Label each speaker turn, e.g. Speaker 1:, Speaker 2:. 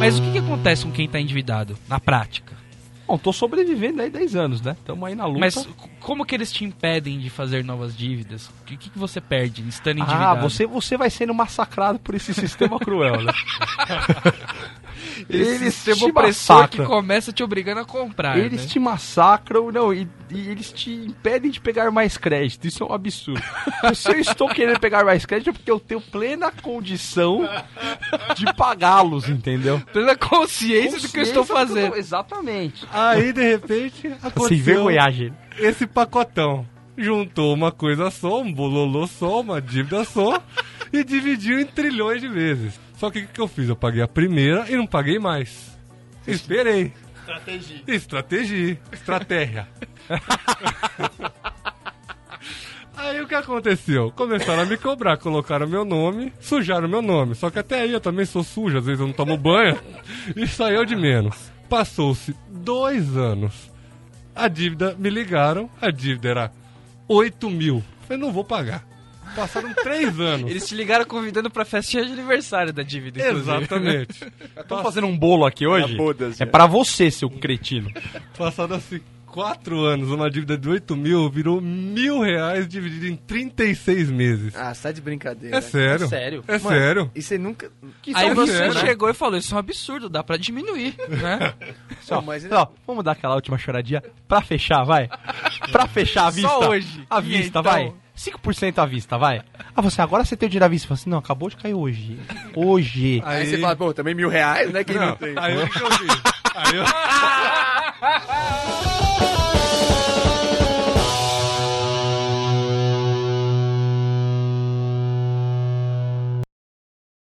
Speaker 1: Mas o que, que acontece com quem tá endividado, na prática?
Speaker 2: Bom, tô sobrevivendo aí 10 anos, né? Tamo aí na luta.
Speaker 1: Mas como que eles te impedem de fazer novas dívidas? O que, que você perde estando
Speaker 2: Ah,
Speaker 1: endividado?
Speaker 2: você, você vai sendo massacrado por esse sistema cruel, né?
Speaker 1: Esse
Speaker 2: eles
Speaker 1: sistema
Speaker 2: te
Speaker 1: opressor que
Speaker 2: massacram.
Speaker 1: começa te obrigando a comprar,
Speaker 2: Eles
Speaker 1: né?
Speaker 2: te massacram, não, e, e eles te impedem de pegar mais crédito. Isso é um absurdo. Se eu estou querendo pegar mais crédito é porque eu tenho plena condição de pagá-los, entendeu?
Speaker 1: Plena consciência do que eu estou
Speaker 2: Consciência do-
Speaker 1: fazendo.
Speaker 2: Exatamente.
Speaker 3: Aí, de repente,
Speaker 2: Sem
Speaker 3: aconteceu
Speaker 2: vergonhagem.
Speaker 3: esse pacotão. Juntou uma coisa só, um bololô só, uma dívida só, e dividiu em trilhões de vezes. Só que o que, que eu fiz? Eu paguei a primeira e não paguei mais. Esperei.
Speaker 4: Estratégia.
Speaker 3: Estratégia. Estratégia. Aí o que aconteceu? Começaram a me cobrar, colocaram meu nome, sujaram meu nome. Só que até aí eu também sou sujo, às vezes eu não tomo banho. Isso aí é o de menos. Passou-se dois anos. A dívida, me ligaram, a dívida era 8 mil. Falei, não vou pagar. Passaram três anos.
Speaker 1: Eles te ligaram convidando pra festinha de aniversário da dívida, inclusive.
Speaker 3: Exatamente.
Speaker 2: Estamos fazendo um bolo aqui hoje?
Speaker 4: bodas,
Speaker 2: é
Speaker 4: já.
Speaker 2: pra você, seu cretino.
Speaker 3: Passado assim quatro anos, uma dívida de 8 mil virou mil reais dividido em 36 meses.
Speaker 4: Ah, você tá de brincadeira.
Speaker 3: É sério.
Speaker 1: É sério.
Speaker 3: É
Speaker 4: Mano,
Speaker 3: sério.
Speaker 4: E você nunca. Que
Speaker 1: Aí
Speaker 3: Só
Speaker 1: você
Speaker 3: sério, né?
Speaker 1: chegou e falou, isso é um absurdo, dá pra diminuir, né?
Speaker 2: Só,
Speaker 4: mas-
Speaker 2: ó, vamos dar aquela última choradinha pra fechar, vai? Pra fechar a
Speaker 1: Só
Speaker 2: vista.
Speaker 1: hoje.
Speaker 2: A vista,
Speaker 1: então?
Speaker 2: vai. 5% à vista, vai. Ah, você agora você tem o dinheiro à vista. Você fala assim, não, acabou de cair hoje. Hoje.
Speaker 4: Aí, você fala, pô, também mil reais, né? Quem não,
Speaker 3: Não,
Speaker 4: tem?
Speaker 3: aí eu? Aí eu...